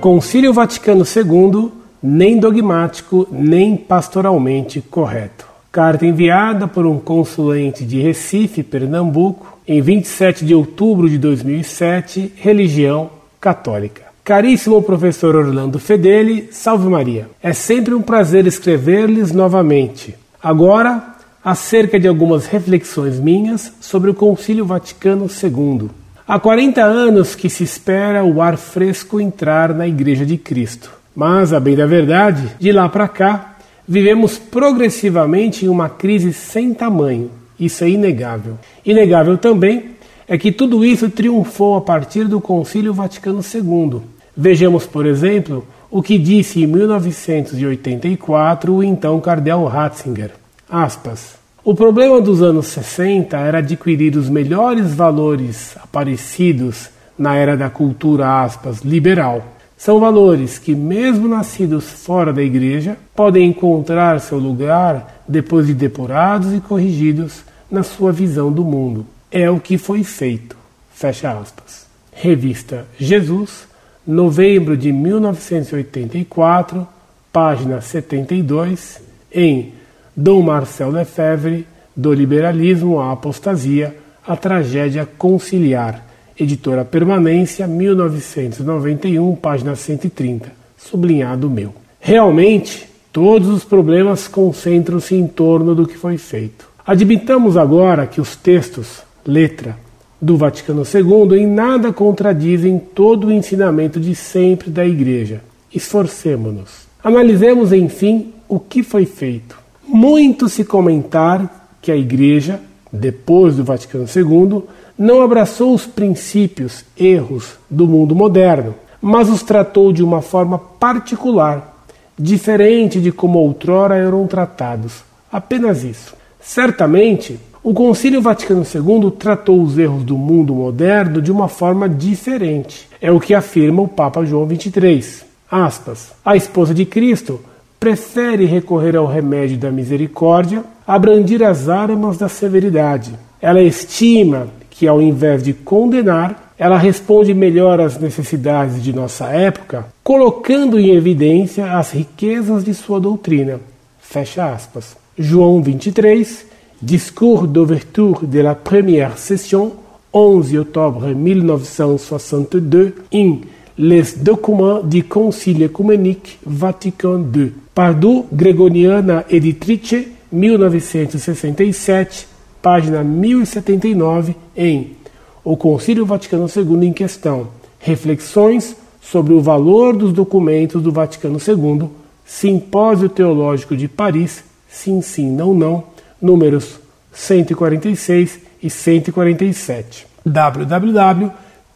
Concílio Vaticano II, nem dogmático, nem pastoralmente correto. Carta enviada por um consulente de Recife, Pernambuco, em 27 de outubro de 2007, religião católica. Caríssimo professor Orlando Fedeli, salve Maria. É sempre um prazer escrever-lhes novamente. Agora, acerca de algumas reflexões minhas sobre o Concílio Vaticano II. Há 40 anos que se espera o ar fresco entrar na Igreja de Cristo. Mas, a bem da verdade, de lá para cá, vivemos progressivamente em uma crise sem tamanho. Isso é inegável. Inegável também é que tudo isso triunfou a partir do Concílio Vaticano II. Vejamos, por exemplo, o que disse em 1984 o então cardeal Ratzinger. Aspas. O problema dos anos 60 era adquirir os melhores valores aparecidos na era da cultura aspas, liberal. São valores que, mesmo nascidos fora da igreja, podem encontrar seu lugar depois de depurados e corrigidos na sua visão do mundo. É o que foi feito. Fecha aspas. Revista Jesus, novembro de 1984, página 72, em Dom Marcel Lefebvre, Do Liberalismo à Apostasia, A Tragédia Conciliar, editora Permanência, 1991, página 130, sublinhado meu. Realmente, todos os problemas concentram-se em torno do que foi feito. Admitamos agora que os textos, letra, do Vaticano II em nada contradizem todo o ensinamento de sempre da Igreja. Esforcemo-nos. Analisemos, enfim, o que foi feito. Muito se comentar que a Igreja, depois do Vaticano II, não abraçou os princípios, erros do mundo moderno, mas os tratou de uma forma particular, diferente de como outrora eram tratados. Apenas isso. Certamente, o Concílio Vaticano II tratou os erros do mundo moderno de uma forma diferente. É o que afirma o Papa João XXIII. Aspas. A esposa de Cristo prefere recorrer ao remédio da misericórdia a brandir as armas da severidade. Ela estima que, ao invés de condenar, ela responde melhor às necessidades de nossa época, colocando em evidência as riquezas de sua doutrina. Fecha aspas. João 23, Discours d'ouverture de la première session, 11 octobre 1962, in Les documents du Concile Ecumenique Vatican II. Pardo Gregoriana Editrice, 1967, página 1079, em O Concílio Vaticano II em questão. Reflexões sobre o valor dos documentos do Vaticano II, Simpósio Teológico de Paris, Sim, Sim, Não, Não, números 146 e 147.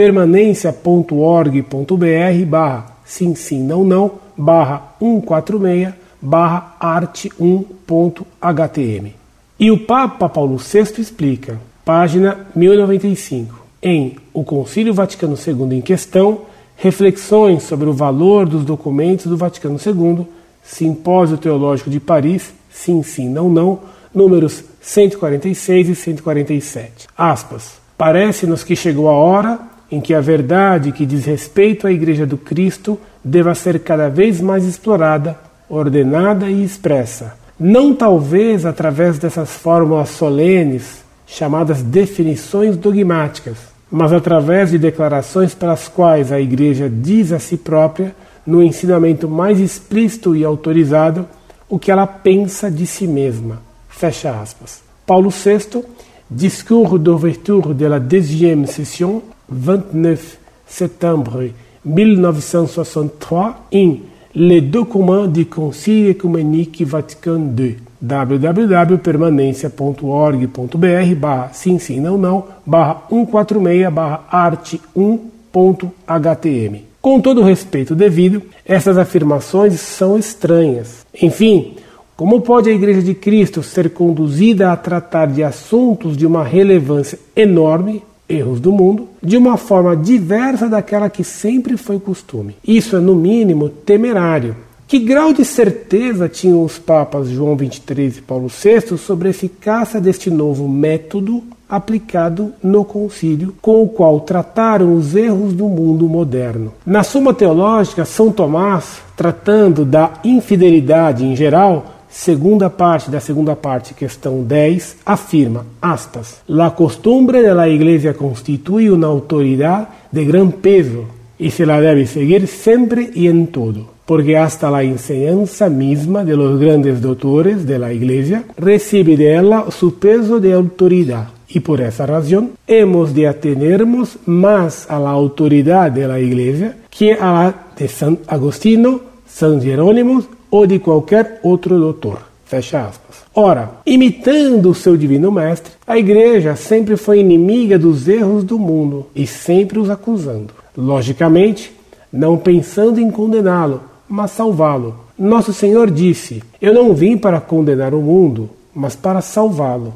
www.permanencia.org.br barra sim sim não não barra 146 barra arte 1.htm. E o Papa Paulo VI explica, página 1095, em O Concílio Vaticano II em questão, reflexões sobre o valor dos documentos do Vaticano II, Simpósio Teológico de Paris, sim sim não não, números 146 e 147. Aspas. Parece-nos que chegou a hora em que a verdade que diz respeito à Igreja do Cristo deva ser cada vez mais explorada, ordenada e expressa. Não talvez através dessas fórmulas solenes, chamadas definições dogmáticas, mas através de declarações pelas quais a Igreja diz a si própria, no ensinamento mais explícito e autorizado, o que ela pensa de si mesma. Fecha aspas. Paulo VI, Discours d'ouverture de la deuxième session, 29 septembre 1963, in Les documents du Concile Ecumenique Vatican II www.permanencia.org.br barra sim sim não não barra 146 barra arte 1.htm. Com todo o respeito devido, essas afirmações são estranhas. Enfim, como pode a Igreja de Cristo ser conduzida a tratar de assuntos de uma relevância enorme, erros do mundo, de uma forma diversa daquela que sempre foi costume? Isso é, no mínimo, temerário. Que grau de certeza tinham os papas João XXIII e Paulo VI sobre a eficácia deste novo método aplicado no concílio, com o qual trataram os erros do mundo moderno? Na Suma Teológica, São Tomás, tratando da infidelidade em geral, segunda parte da segunda parte, questão 10, afirma, aspas, La costumbre de la Iglesia constituye una autoridad de gran peso y se la debe seguir siempre y en todo porque hasta la enseñanza misma de los grandes doctores de la Iglesia recibe de ella su peso de autoridad. Y por esa razón hemos de atenernos más a la autoridad de la Iglesia que a la de San Agostino, San Jerónimo ou de qualquer outro doutor. Fecha aspas. Ora, imitando o seu divino mestre, a igreja sempre foi inimiga dos erros do mundo e sempre os acusando. Logicamente, não pensando em condená-lo, mas salvá-lo. Nosso Senhor disse: Eu não vim para condenar o mundo, mas para salvá-lo.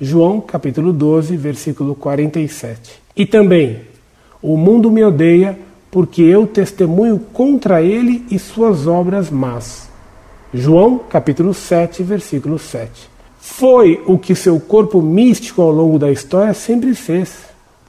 João capítulo 12, versículo 47. E também: O mundo me odeia porque eu testemunho contra ele e suas obras más. João capítulo 7, versículo 7. Foi o que seu corpo místico ao longo da história sempre fez.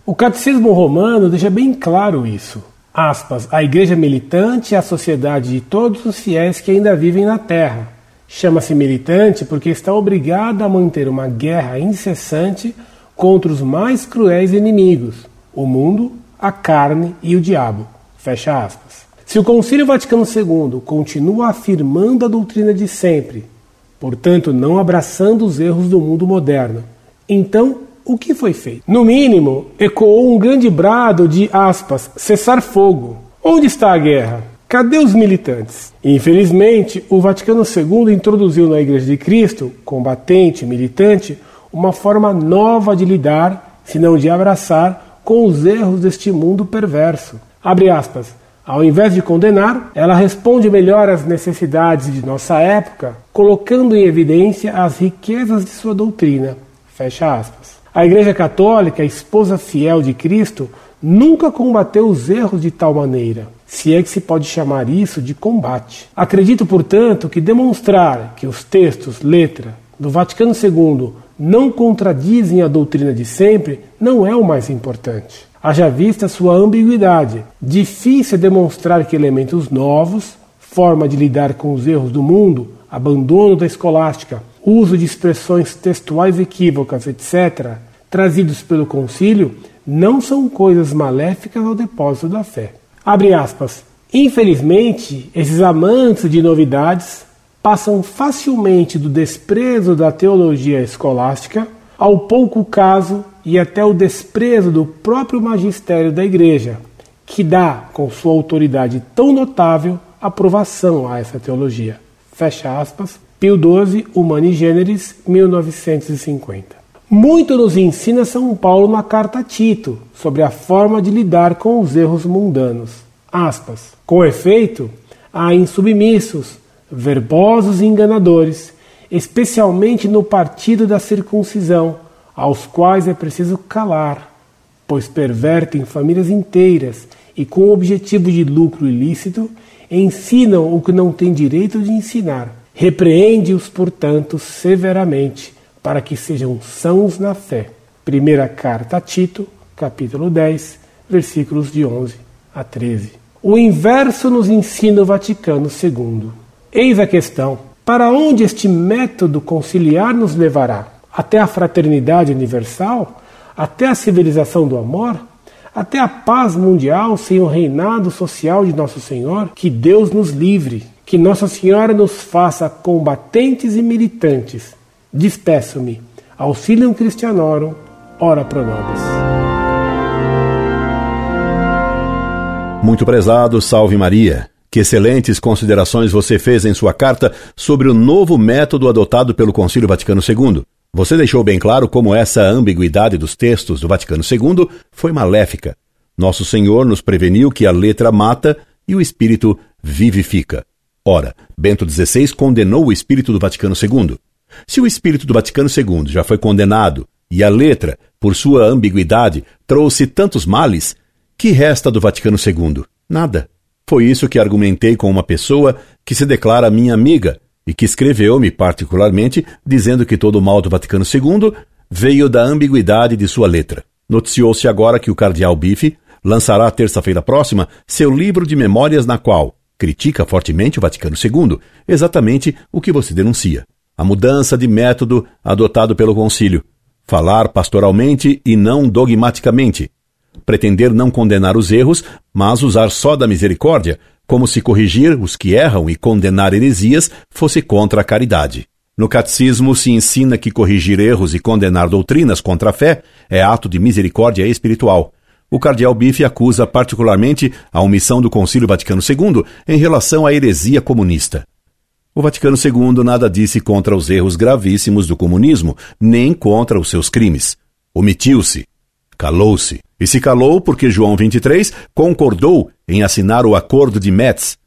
O catecismo romano deixa bem claro isso aspas, a igreja militante é a sociedade de todos os fiéis que ainda vivem na terra. Chama-se militante porque está obrigada a manter uma guerra incessante contra os mais cruéis inimigos, o mundo, a carne e o diabo. Fecha aspas. Se o Concílio Vaticano II continua afirmando a doutrina de sempre, portanto não abraçando os erros do mundo moderno, então o que foi feito? No mínimo, ecoou um grande brado de aspas, cessar fogo. Onde está a guerra? Cadê os militantes? Infelizmente, o Vaticano II introduziu na Igreja de Cristo, combatente, militante, uma forma nova de lidar, se não de abraçar, com os erros deste mundo perverso. Abre aspas. Ao invés de condenar, ela responde melhor às necessidades de nossa época, colocando em evidência as riquezas de sua doutrina. Fecha aspas. A Igreja Católica, esposa fiel de Cristo, nunca combateu os erros de tal maneira, se é que se pode chamar isso de combate. Acredito, portanto, que demonstrar que os textos, letra, do Vaticano II não contradizem a doutrina de sempre não é o mais importante. Haja vista sua ambiguidade. Difícil é demonstrar que elementos novos, forma de lidar com os erros do mundo, abandono da escolástica, uso de expressões textuais equívocas, etc., trazidos pelo concílio, não são coisas maléficas ao depósito da fé. Abre aspas. Infelizmente, esses amantes de novidades passam facilmente do desprezo da teologia escolástica ao pouco caso e até o desprezo do próprio magistério da Igreja, que dá, com sua autoridade tão notável, aprovação a essa teologia. Fecha aspas. Pio XII, Humani Generis, 1950. Muito nos ensina São Paulo na carta a Tito sobre a forma de lidar com os erros mundanos. Aspas. Com efeito, há insubmissos, verbosos e enganadores, especialmente no partido da circuncisão, aos quais é preciso calar, pois pervertem famílias inteiras e, com o objetivo de lucro ilícito, ensinam o que não tem direito de ensinar Repreende-os, portanto, severamente, para que sejam sãos na fé. Primeira carta a Tito, capítulo 10, versículos de 11 a 13. O inverso nos ensina o Vaticano II. Eis a questão: para onde este método conciliar nos levará? Até a fraternidade universal? Até a civilização do amor? Até a paz mundial sem o reinado social de Nosso Senhor? Que Deus nos livre que Nossa Senhora nos faça combatentes e militantes. Despeço-me. Auxilium Christianorum, ora pro nobis. Muito prezado, salve Maria. Que excelentes considerações você fez em sua carta sobre o novo método adotado pelo Concílio Vaticano II. Você deixou bem claro como essa ambiguidade dos textos do Vaticano II foi maléfica. Nosso Senhor nos preveniu que a letra mata e o espírito vivifica. Ora, Bento XVI condenou o espírito do Vaticano II. Se o espírito do Vaticano II já foi condenado e a letra, por sua ambiguidade, trouxe tantos males, que resta do Vaticano II? Nada. Foi isso que argumentei com uma pessoa que se declara minha amiga e que escreveu-me particularmente dizendo que todo o mal do Vaticano II veio da ambiguidade de sua letra. Noticiou-se agora que o cardeal Bife lançará terça-feira próxima seu livro de memórias na qual critica fortemente o Vaticano II, exatamente o que você denuncia. A mudança de método adotado pelo concílio. Falar pastoralmente e não dogmaticamente. Pretender não condenar os erros, mas usar só da misericórdia, como se corrigir os que erram e condenar heresias fosse contra a caridade. No catecismo se ensina que corrigir erros e condenar doutrinas contra a fé é ato de misericórdia espiritual o cardeal Bife acusa particularmente a omissão do Concílio Vaticano II em relação à heresia comunista. O Vaticano II nada disse contra os erros gravíssimos do comunismo, nem contra os seus crimes. Omitiu-se, calou-se. E se calou porque João XXIII concordou em assinar o Acordo de Metz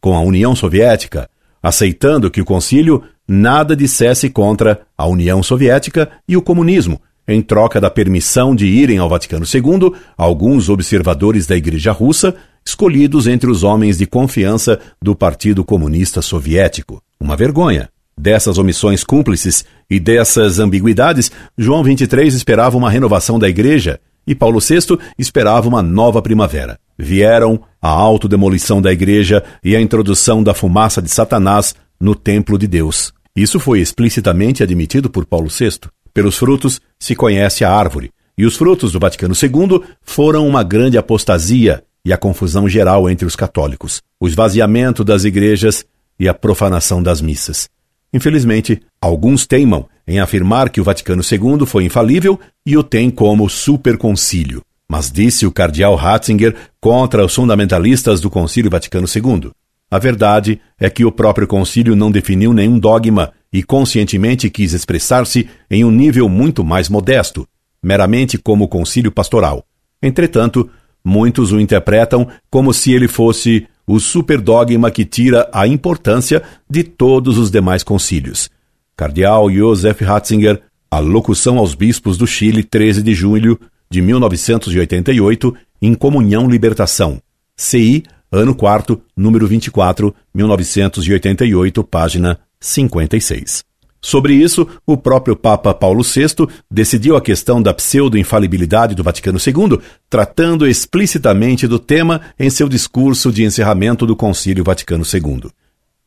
com a União Soviética, aceitando que o concílio nada dissesse contra a União Soviética e o comunismo, em troca da permissão de irem ao Vaticano II alguns observadores da Igreja Russa, escolhidos entre os homens de confiança do Partido Comunista Soviético. Uma vergonha. Dessas omissões cúmplices e dessas ambiguidades, João XXIII esperava uma renovação da Igreja e Paulo VI esperava uma nova primavera. Vieram a autodemolição da Igreja e a introdução da fumaça de Satanás no templo de Deus. Isso foi explicitamente admitido por Paulo VI. Pelos frutos se conhece a árvore, e os frutos do Vaticano II foram uma grande apostasia e a confusão geral entre os católicos, o esvaziamento das igrejas e a profanação das missas. Infelizmente, alguns teimam em afirmar que o Vaticano II foi infalível e o tem como superconcílio. Mas disse o cardeal Ratzinger contra os fundamentalistas do Concílio Vaticano II. A verdade é que o próprio concílio não definiu nenhum dogma e conscientemente quis expressar-se em um nível muito mais modesto, meramente como concílio pastoral. Entretanto, muitos o interpretam como se ele fosse o superdogma que tira a importância de todos os demais concílios. Cardeal Joseph Ratzinger, a locução aos bispos do Chile, 13 de julho de 1988, em Comunhão Libertação. CI, ano 4, número 24, 1988, página 56. Sobre isso, o próprio Papa Paulo VI decidiu a questão da pseudo-infalibilidade do Vaticano II, tratando explicitamente do tema em seu discurso de encerramento do Concílio Vaticano II.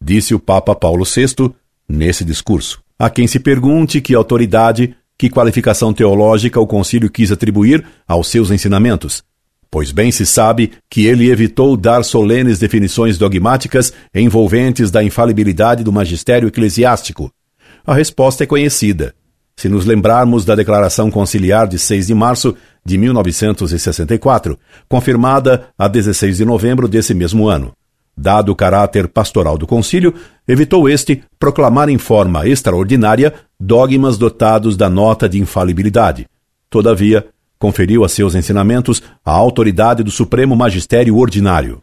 Disse o Papa Paulo VI nesse discurso: A quem se pergunte que autoridade, que qualificação teológica o concílio quis atribuir aos seus ensinamentos, pois bem se sabe que ele evitou dar solenes definições dogmáticas envolventes da infalibilidade do magistério eclesiástico. A resposta é conhecida. Se nos lembrarmos da Declaração Conciliar de 6 de março de 1964, confirmada a 16 de novembro desse mesmo ano. Dado o caráter pastoral do concílio, evitou este proclamar em forma extraordinária dogmas dotados da nota de infalibilidade. Todavia, conferiu a seus ensinamentos a autoridade do Supremo Magistério Ordinário.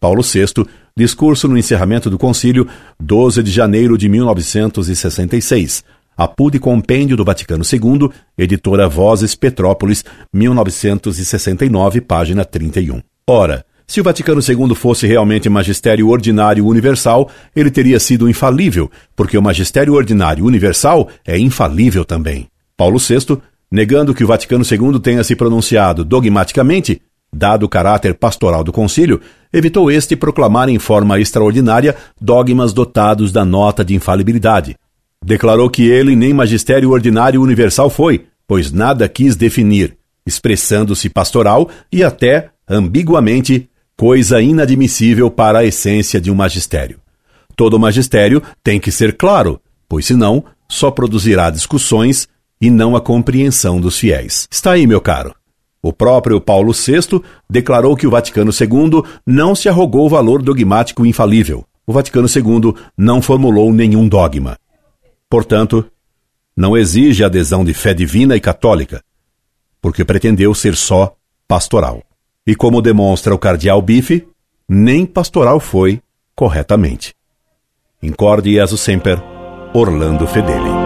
Paulo VI, discurso no encerramento do concílio, 12 de janeiro de 1966. Apude Compêndio do Vaticano II, editora Vozes Petrópolis, 1969, página 31. Ora, se o Vaticano II fosse realmente magistério ordinário universal, ele teria sido infalível, porque o magistério ordinário universal é infalível também. Paulo VI negando que o Vaticano II tenha se pronunciado dogmaticamente, dado o caráter pastoral do concílio, evitou este proclamar em forma extraordinária dogmas dotados da nota de infalibilidade. Declarou que ele nem magistério ordinário universal foi, pois nada quis definir, expressando-se pastoral e até, ambiguamente, coisa inadmissível para a essência de um magistério. Todo magistério tem que ser claro, pois senão só produzirá discussões e não a compreensão dos fiéis. Está aí, meu caro. O próprio Paulo VI declarou que o Vaticano II não se arrogou o valor dogmático infalível. O Vaticano II não formulou nenhum dogma. Portanto, não exige adesão de fé divina e católica, porque pretendeu ser só pastoral. E como demonstra o cardeal Bife, nem pastoral foi corretamente. Incorde Jesus Semper, Orlando Fedeli.